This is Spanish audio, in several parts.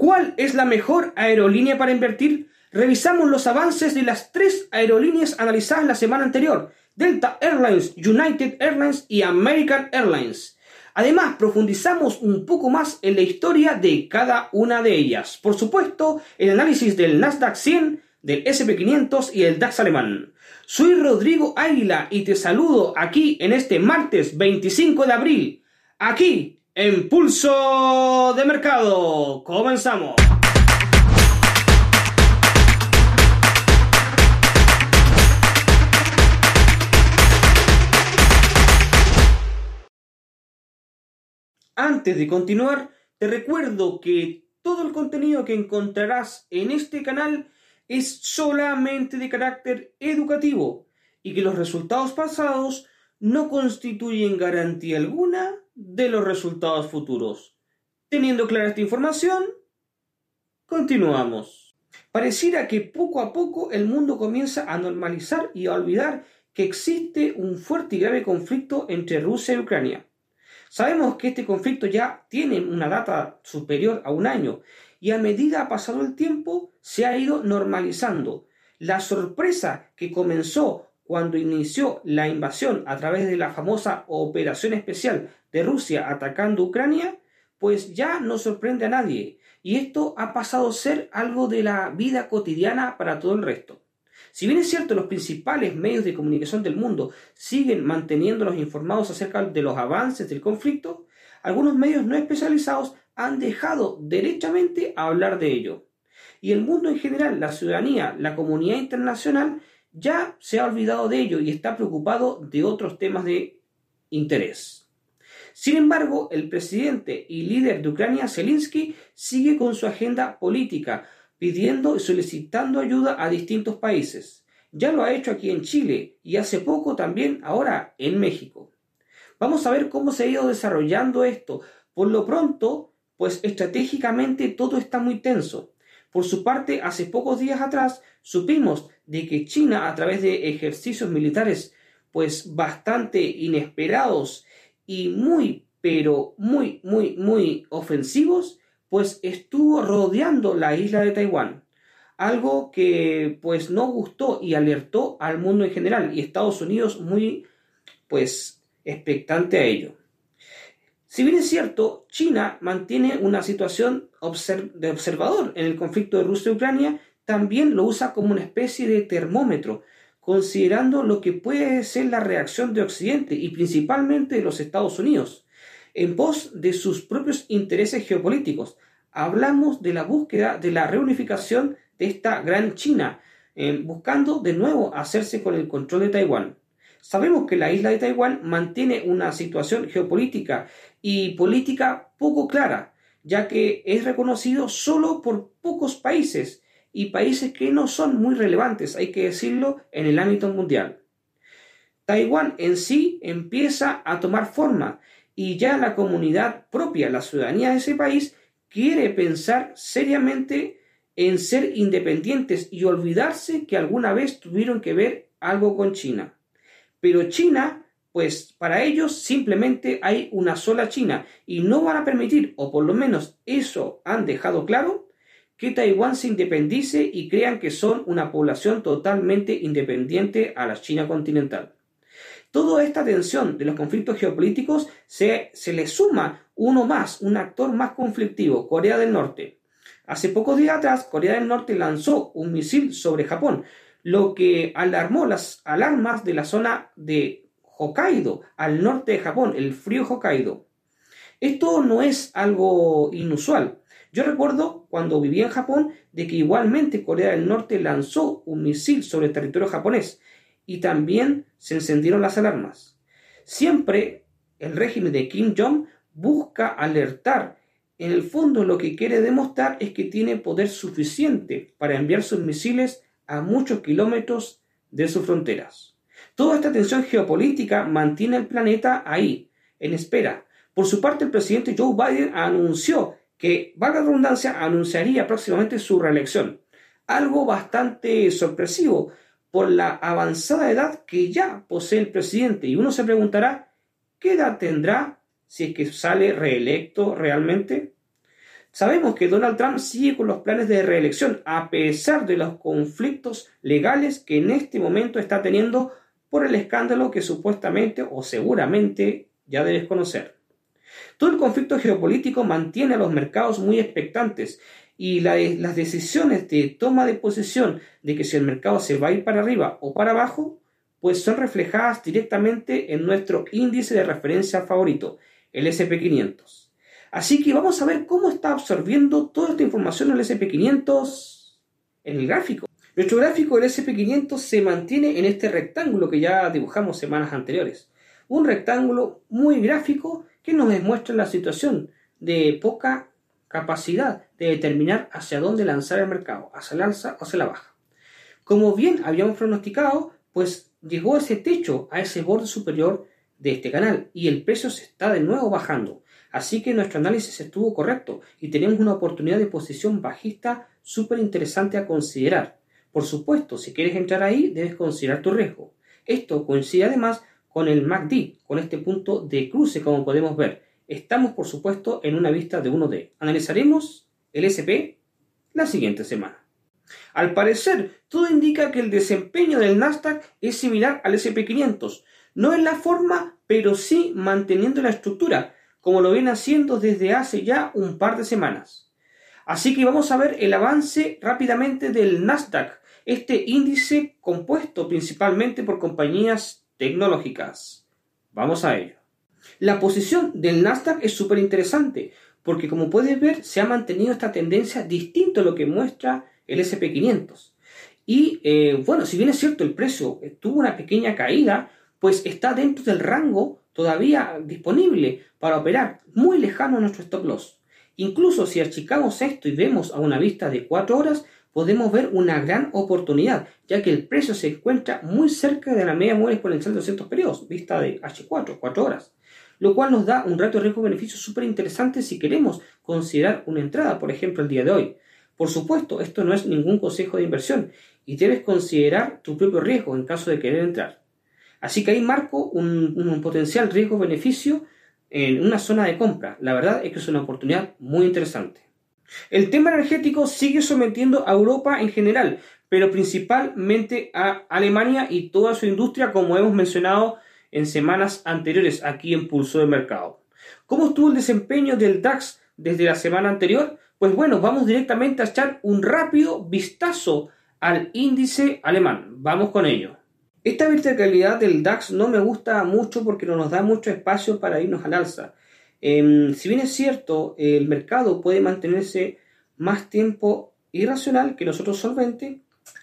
¿Cuál es la mejor aerolínea para invertir? Revisamos los avances de las tres aerolíneas analizadas la semana anterior, Delta Airlines, United Airlines y American Airlines. Además, profundizamos un poco más en la historia de cada una de ellas. Por supuesto, el análisis del Nasdaq 100, del SP500 y el DAX alemán. Soy Rodrigo Águila y te saludo aquí en este martes 25 de abril, aquí en Pulso de Mercado. Comenzamos. Antes de continuar, te recuerdo que todo el contenido que encontrarás en este canal es solamente de carácter educativo y que los resultados pasados no constituyen garantía alguna de los resultados futuros. Teniendo clara esta información, continuamos. Pareciera que poco a poco el mundo comienza a normalizar y a olvidar que existe un fuerte y grave conflicto entre Rusia y Ucrania. Sabemos que este conflicto ya tiene una data superior a un año y a medida ha pasado el tiempo se ha ido normalizando. La sorpresa que comenzó cuando inició la invasión a través de la famosa operación especial de Rusia atacando Ucrania, pues ya no sorprende a nadie, y esto ha pasado a ser algo de la vida cotidiana para todo el resto. Si bien es cierto, los principales medios de comunicación del mundo siguen manteniéndolos informados acerca de los avances del conflicto, algunos medios no especializados han dejado derechamente hablar de ello. Y el mundo en general, la ciudadanía, la comunidad internacional, ya se ha olvidado de ello y está preocupado de otros temas de interés. Sin embargo, el presidente y líder de Ucrania, Zelensky, sigue con su agenda política, pidiendo y solicitando ayuda a distintos países. Ya lo ha hecho aquí en Chile y hace poco también ahora en México. Vamos a ver cómo se ha ido desarrollando esto. Por lo pronto, pues estratégicamente todo está muy tenso. Por su parte, hace pocos días atrás supimos de que China, a través de ejercicios militares pues bastante inesperados y muy, pero muy, muy, muy ofensivos, pues estuvo rodeando la isla de Taiwán. Algo que pues no gustó y alertó al mundo en general y Estados Unidos muy pues expectante a ello. Si bien es cierto, China mantiene una situación de observador en el conflicto de Rusia y Ucrania, también lo usa como una especie de termómetro, considerando lo que puede ser la reacción de Occidente y principalmente de los Estados Unidos, en pos de sus propios intereses geopolíticos. Hablamos de la búsqueda de la reunificación de esta gran China, eh, buscando de nuevo hacerse con el control de Taiwán. Sabemos que la isla de Taiwán mantiene una situación geopolítica y política poco clara, ya que es reconocido solo por pocos países y países que no son muy relevantes, hay que decirlo, en el ámbito mundial. Taiwán en sí empieza a tomar forma y ya la comunidad propia, la ciudadanía de ese país, quiere pensar seriamente en ser independientes y olvidarse que alguna vez tuvieron que ver algo con China. Pero China pues para ellos simplemente hay una sola China y no van a permitir, o por lo menos eso han dejado claro, que Taiwán se independice y crean que son una población totalmente independiente a la China continental. Toda esta tensión de los conflictos geopolíticos se, se le suma uno más, un actor más conflictivo, Corea del Norte. Hace pocos días atrás, Corea del Norte lanzó un misil sobre Japón, lo que alarmó las alarmas de la zona de Hokkaido, al norte de Japón, el frío Hokkaido. Esto no es algo inusual. Yo recuerdo cuando vivía en Japón de que igualmente Corea del Norte lanzó un misil sobre el territorio japonés y también se encendieron las alarmas. Siempre el régimen de Kim Jong busca alertar. En el fondo lo que quiere demostrar es que tiene poder suficiente para enviar sus misiles a muchos kilómetros de sus fronteras. Toda esta tensión geopolítica mantiene el planeta ahí, en espera. Por su parte, el presidente Joe Biden anunció que, valga la redundancia, anunciaría próximamente su reelección. Algo bastante sorpresivo por la avanzada edad que ya posee el presidente. Y uno se preguntará, ¿qué edad tendrá si es que sale reelecto realmente? Sabemos que Donald Trump sigue con los planes de reelección a pesar de los conflictos legales que en este momento está teniendo por el escándalo que supuestamente o seguramente ya debes conocer. Todo el conflicto geopolítico mantiene a los mercados muy expectantes y las decisiones de toma de posición de que si el mercado se va a ir para arriba o para abajo, pues son reflejadas directamente en nuestro índice de referencia favorito, el SP500. Así que vamos a ver cómo está absorbiendo toda esta información el SP500 en el gráfico. Nuestro gráfico del SP500 se mantiene en este rectángulo que ya dibujamos semanas anteriores. Un rectángulo muy gráfico que nos demuestra la situación de poca capacidad de determinar hacia dónde lanzar el mercado, hacia el alza o hacia la baja. Como bien habíamos pronosticado, pues llegó ese techo, a ese borde superior de este canal y el precio se está de nuevo bajando. Así que nuestro análisis estuvo correcto y tenemos una oportunidad de posición bajista súper interesante a considerar. Por supuesto, si quieres entrar ahí, debes considerar tu riesgo. Esto coincide además con el MACD, con este punto de cruce como podemos ver. Estamos por supuesto en una vista de 1D. Analizaremos el SP la siguiente semana. Al parecer, todo indica que el desempeño del Nasdaq es similar al SP500. No en la forma, pero sí manteniendo la estructura, como lo viene haciendo desde hace ya un par de semanas. Así que vamos a ver el avance rápidamente del Nasdaq, este índice compuesto principalmente por compañías tecnológicas. Vamos a ello. La posición del Nasdaq es súper interesante porque como puedes ver se ha mantenido esta tendencia distinto a lo que muestra el SP500. Y eh, bueno, si bien es cierto el precio tuvo una pequeña caída, pues está dentro del rango todavía disponible para operar muy lejano a nuestro stop loss. Incluso si achicamos esto y vemos a una vista de 4 horas, podemos ver una gran oportunidad, ya que el precio se encuentra muy cerca de la media móvil exponencial de 200 periodos, vista de H4, 4 horas, lo cual nos da un rato de riesgo-beneficio súper interesante si queremos considerar una entrada, por ejemplo, el día de hoy. Por supuesto, esto no es ningún consejo de inversión y debes considerar tu propio riesgo en caso de querer entrar. Así que ahí marco un, potencial riesgo-beneficio en una zona de compra. La verdad es que es una oportunidad muy interesante. El tema energético sigue sometiendo a Europa en general, pero principalmente a Alemania y toda su industria, como hemos mencionado en semanas anteriores aquí en Pulso de Mercado. ¿Cómo estuvo el desempeño del DAX desde la semana anterior? Pues bueno, vamos directamente a echar un rápido vistazo al índice alemán. Vamos con ello. Esta verticalidad del DAX no me gusta mucho porque no nos da mucho espacio para irnos al alza. Em, si bien es cierto, el mercado puede mantenerse más tiempo irracional que los otros solventes,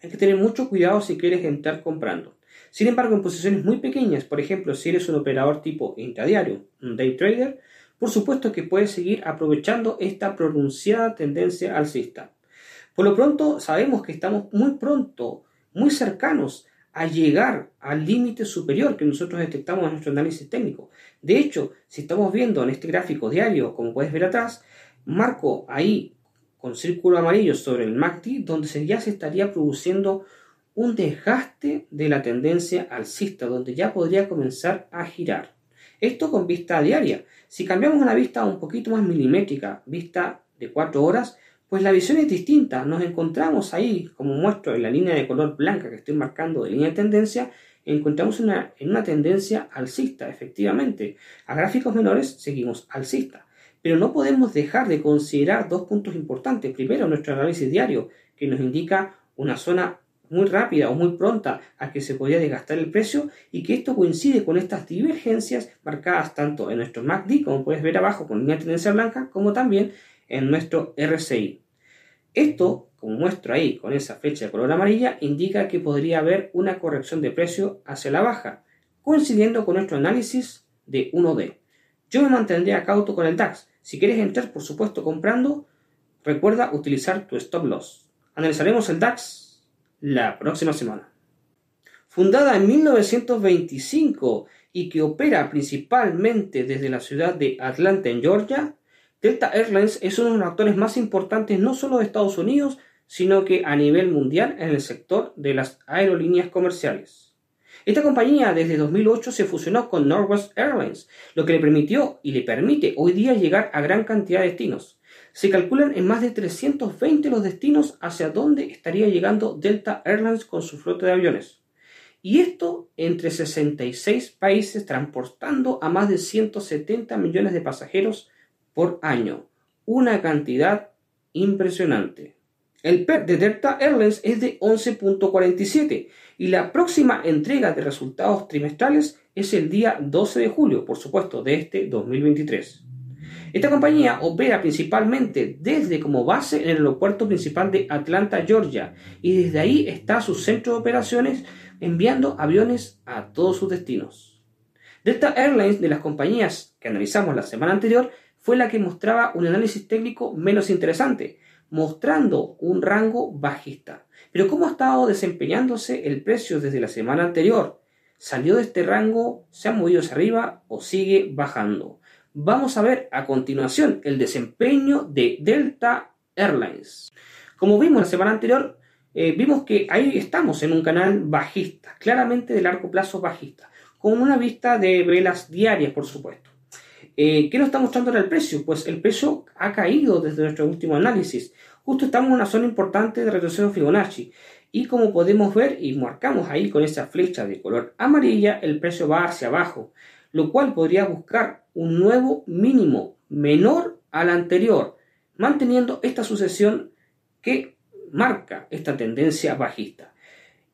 hay que tener mucho cuidado si quieres entrar comprando. Sin embargo, en posiciones muy pequeñas, por ejemplo, si eres un operador tipo intradiario, un day trader, por supuesto que puedes seguir aprovechando esta pronunciada tendencia alcista. Por lo pronto, sabemos que estamos muy pronto, muy cercanos a llegar al límite superior que nosotros detectamos en nuestro análisis técnico. De hecho, si estamos viendo en este gráfico diario, como puedes ver atrás, marco ahí con círculo amarillo sobre el MACD, donde ya se estaría produciendo un desgaste de la tendencia alcista, donde ya podría comenzar a girar. Esto con vista diaria. Si cambiamos una vista un poquito más milimétrica, vista de 4 horas, pues la visión es distinta. Nos encontramos ahí, como muestro en la línea de color blanca que estoy marcando de línea de tendencia, encontramos en una tendencia alcista, efectivamente. A gráficos menores seguimos alcista. Pero no podemos dejar de considerar dos puntos importantes. Primero, nuestro análisis diario, que nos indica una zona muy rápida o muy pronta a que se podría desgastar el precio y que esto coincide con estas divergencias marcadas tanto en nuestro MACD, como puedes ver abajo con línea de tendencia blanca, como también en nuestro RSI. Esto, como muestro ahí con esa flecha de color amarilla, indica que podría haber una corrección de precio hacia la baja, coincidiendo con nuestro análisis de 1D. Yo me mantendría cauto con el DAX. Si quieres entrar, por supuesto, comprando, recuerda utilizar tu stop loss. Analizaremos el DAX la próxima semana. Fundada en 1925 y que opera principalmente desde la ciudad de Atlanta, en Georgia, Delta Airlines es uno de los actores más importantes no solo de Estados Unidos, sino que a nivel mundial en el sector de las aerolíneas comerciales. Esta compañía desde 2008 se fusionó con Northwest Airlines, lo que le permitió y le permite hoy día llegar a gran cantidad de destinos. Se calculan en más de 320 los destinos hacia donde estaría llegando Delta Airlines con su flota de aviones. Y esto entre 66 países transportando a más de 170 millones de pasajeros por año. Una cantidad impresionante. El PER de Delta Airlines es de 11.47 y la próxima entrega de resultados trimestrales es el día 12 de julio, por supuesto, de este 2023. Esta compañía opera principalmente desde como base en el aeropuerto principal de Atlanta, Georgia, y desde ahí está su centro de operaciones enviando aviones a todos sus destinos. Delta Airlines, de las compañías que analizamos la semana anterior, fue la que mostraba un análisis técnico menos interesante, mostrando un rango bajista. Pero ¿cómo ha estado desempeñándose el precio desde la semana anterior? ¿Salió de este rango? ¿Se ha movido hacia arriba o sigue bajando? Vamos a ver a continuación el desempeño de Delta Airlines. Como vimos la semana anterior, eh, vimos que ahí estamos en un canal bajista, claramente de largo plazo bajista, con una vista de velas diarias, por supuesto. Eh, ¿Qué nos está mostrando ahora el precio? Pues el precio ha caído desde nuestro último análisis. Justo estamos en una zona importante de retroceso Fibonacci. Y como podemos ver y marcamos ahí con esa flecha de color amarilla, el precio va hacia abajo, lo cual podría buscar un nuevo mínimo menor al anterior, manteniendo esta sucesión que marca esta tendencia bajista.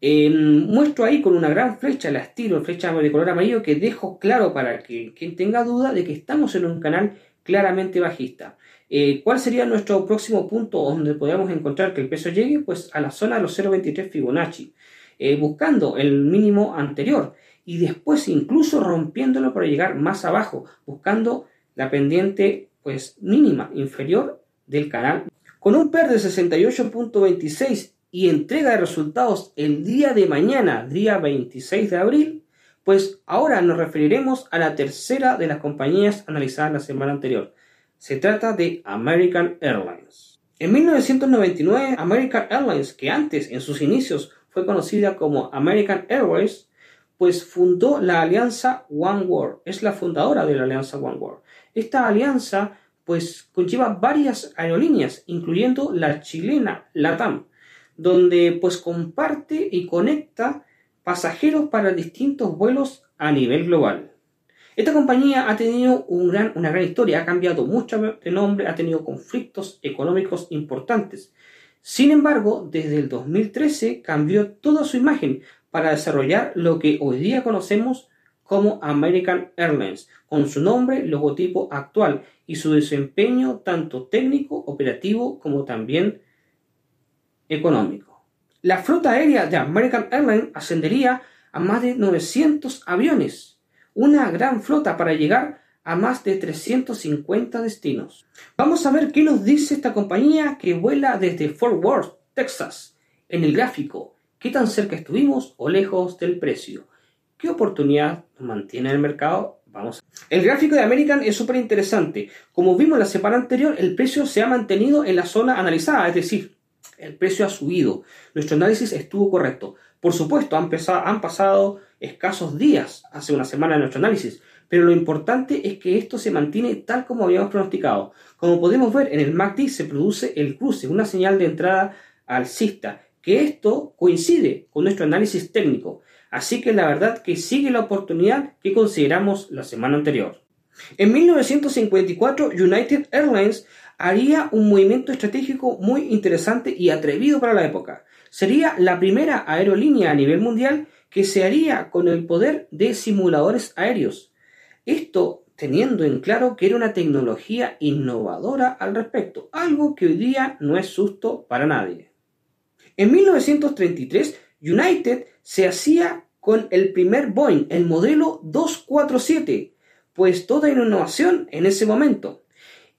Em, muestro ahí con una gran flecha, la estilo, flecha de color amarillo, que dejo claro para que quien tenga duda de que estamos en un canal claramente bajista. Eh, ¿Cuál sería nuestro próximo punto donde podamos encontrar que el peso llegue? Pues a la zona de los 0.23 Fibonacci, eh, buscando el mínimo anterior y después incluso rompiéndolo para llegar más abajo, buscando la pendiente pues mínima inferior del canal. Con un PER de 68.26 y entrega de resultados el día de mañana, día 26 de abril, pues ahora nos referiremos a la tercera de las compañías analizadas la semana anterior. Se trata de American Airlines. En 1999, American Airlines, que antes en sus inicios fue conocida como American Airways, pues fundó la alianza One World. Es la fundadora de la alianza One World. Esta alianza pues conlleva varias aerolíneas, incluyendo la chilena LATAM, donde pues comparte y conecta pasajeros para distintos vuelos a nivel global. Esta compañía ha tenido una gran historia, ha cambiado mucho de nombre, ha tenido conflictos económicos importantes. Sin embargo, desde el 2013 cambió toda su imagen para desarrollar lo que hoy día conocemos como American Airlines, con su nombre, logotipo actual y su desempeño tanto técnico, operativo como también económico. La flota aérea de American Airlines ascendería a más de 900 aviones, una gran flota para llegar a más de 350 destinos. Vamos a ver qué nos dice esta compañía que vuela desde Fort Worth, Texas, en el gráfico, qué tan cerca estuvimos o lejos del precio, qué oportunidad mantiene el mercado. Vamos. El gráfico de American es súper interesante. Como vimos la semana anterior, el precio se ha mantenido en la zona analizada, es decir, el precio ha subido. Nuestro análisis estuvo correcto. Por supuesto, han, pasado escasos días, hace una semana de nuestro análisis, pero lo importante es que esto se mantiene tal como habíamos pronosticado. Como podemos ver, en el MACD se produce el cruce, una señal de entrada alcista, que esto coincide con nuestro análisis técnico. Así que la verdad que sigue la oportunidad que consideramos la semana anterior. En 1954, United Airlines haría un movimiento estratégico muy interesante y atrevido para la época. Sería la primera aerolínea a nivel mundial que se haría con el poder de simuladores aéreos. Esto teniendo en claro que era una tecnología innovadora al respecto, algo que hoy día no es susto para nadie. En 1933, United se hacía con el primer Boeing, el modelo 247, pues toda innovación en ese momento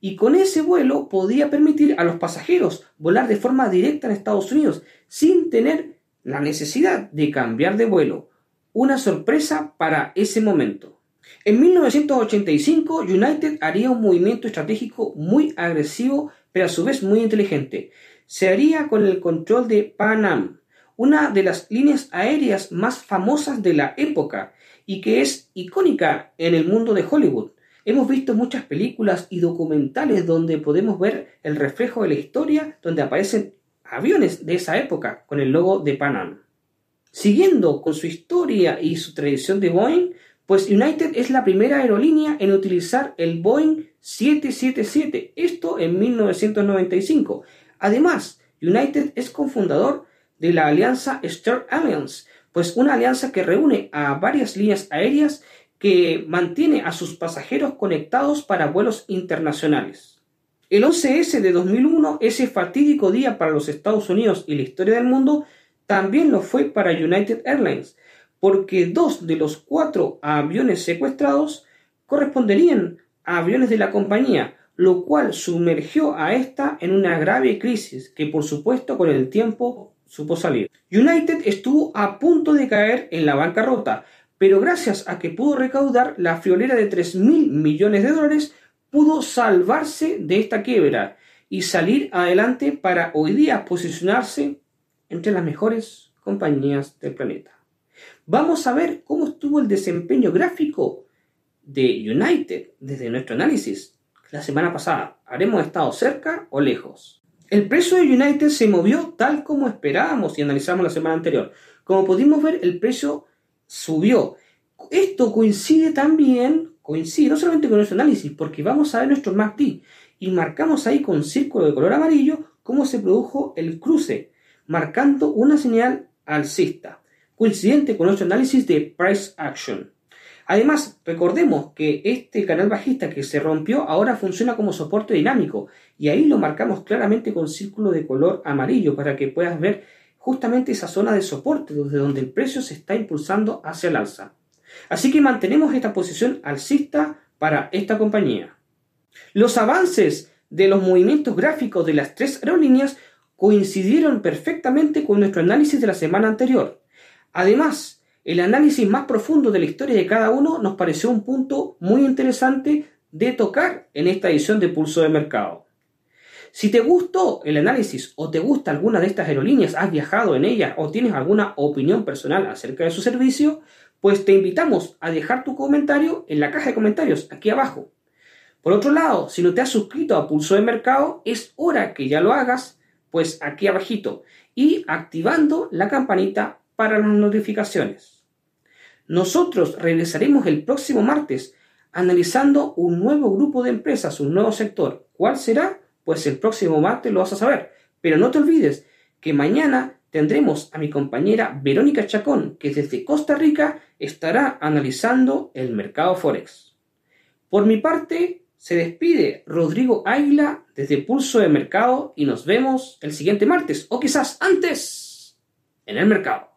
y con ese vuelo podía permitir a los pasajeros volar de forma directa en Estados Unidos sin tener la necesidad de cambiar de vuelo. Una sorpresa para ese momento. En 1985, United haría un movimiento estratégico muy agresivo, pero a su vez muy inteligente. Se haría con el control de Pan Am, una de las líneas aéreas más famosas de la época y que es icónica en el mundo de Hollywood. Hemos visto muchas películas y documentales donde podemos ver el reflejo de la historia, donde aparecen aviones de esa época con el logo de Pan Siguiendo con su historia y su tradición de Boeing, pues United es la primera aerolínea en utilizar el Boeing 777, esto en 1995. Además, United es cofundador de la alianza Star Alliance, pues una alianza que reúne a varias líneas aéreas que mantiene a sus pasajeros conectados para vuelos internacionales. El 11S de 2001, ese fatídico día para los Estados Unidos y la historia del mundo, también lo fue para United Airlines, porque dos de los cuatro aviones secuestrados corresponderían a aviones de la compañía, lo cual sumergió a esta en una grave crisis que por supuesto con el tiempo supo salir. United estuvo a punto de caer en la bancarrota, pero gracias a que pudo recaudar la friolera de 3 mil millones de dólares, pudo salvarse de esta quiebra y salir adelante para hoy día posicionarse entre las mejores compañías del planeta. Vamos a ver cómo estuvo el desempeño gráfico de United desde nuestro análisis. La semana pasada, ¿haremos estado cerca o lejos? El precio de United se movió tal como esperábamos y analizamos la semana anterior. Como pudimos ver, el precio subió. Esto coincide también, coincide no solamente con nuestro análisis, porque vamos a ver nuestro MACD y marcamos ahí con círculo de color amarillo cómo se produjo el cruce, marcando una señal alcista, coincidente con nuestro análisis de price action. Además, recordemos que este canal bajista que se rompió ahora funciona como soporte dinámico y ahí lo marcamos claramente con círculo de color amarillo para que puedas ver justamente esa zona de soporte desde donde el precio se está impulsando hacia el alza. Así que mantenemos esta posición alcista para esta compañía. Los avances de los movimientos gráficos de las tres aerolíneas coincidieron perfectamente con nuestro análisis de la semana anterior. Además, el análisis más profundo de la historia de cada uno nos pareció un punto muy interesante de tocar en esta edición de Pulso de Mercado. Si te gustó el análisis o te gusta alguna de estas aerolíneas, has viajado en ellas o tienes alguna opinión personal acerca de su servicio, pues te invitamos a dejar tu comentario en la caja de comentarios aquí abajo. Por otro lado, si no te has suscrito a Pulso de Mercado, es hora que ya lo hagas, pues aquí abajito y activando la campanita para las notificaciones. Nosotros regresaremos el próximo martes analizando un nuevo grupo de empresas, un nuevo sector. ¿Cuál será? Pues el próximo martes lo vas a saber. Pero no te olvides que mañana tendremos a mi compañera Verónica Chacón, que desde Costa Rica estará analizando el mercado Forex. Por mi parte, se despide Rodrigo Águila desde Pulso de Mercado y nos vemos el siguiente martes o quizás antes en el mercado.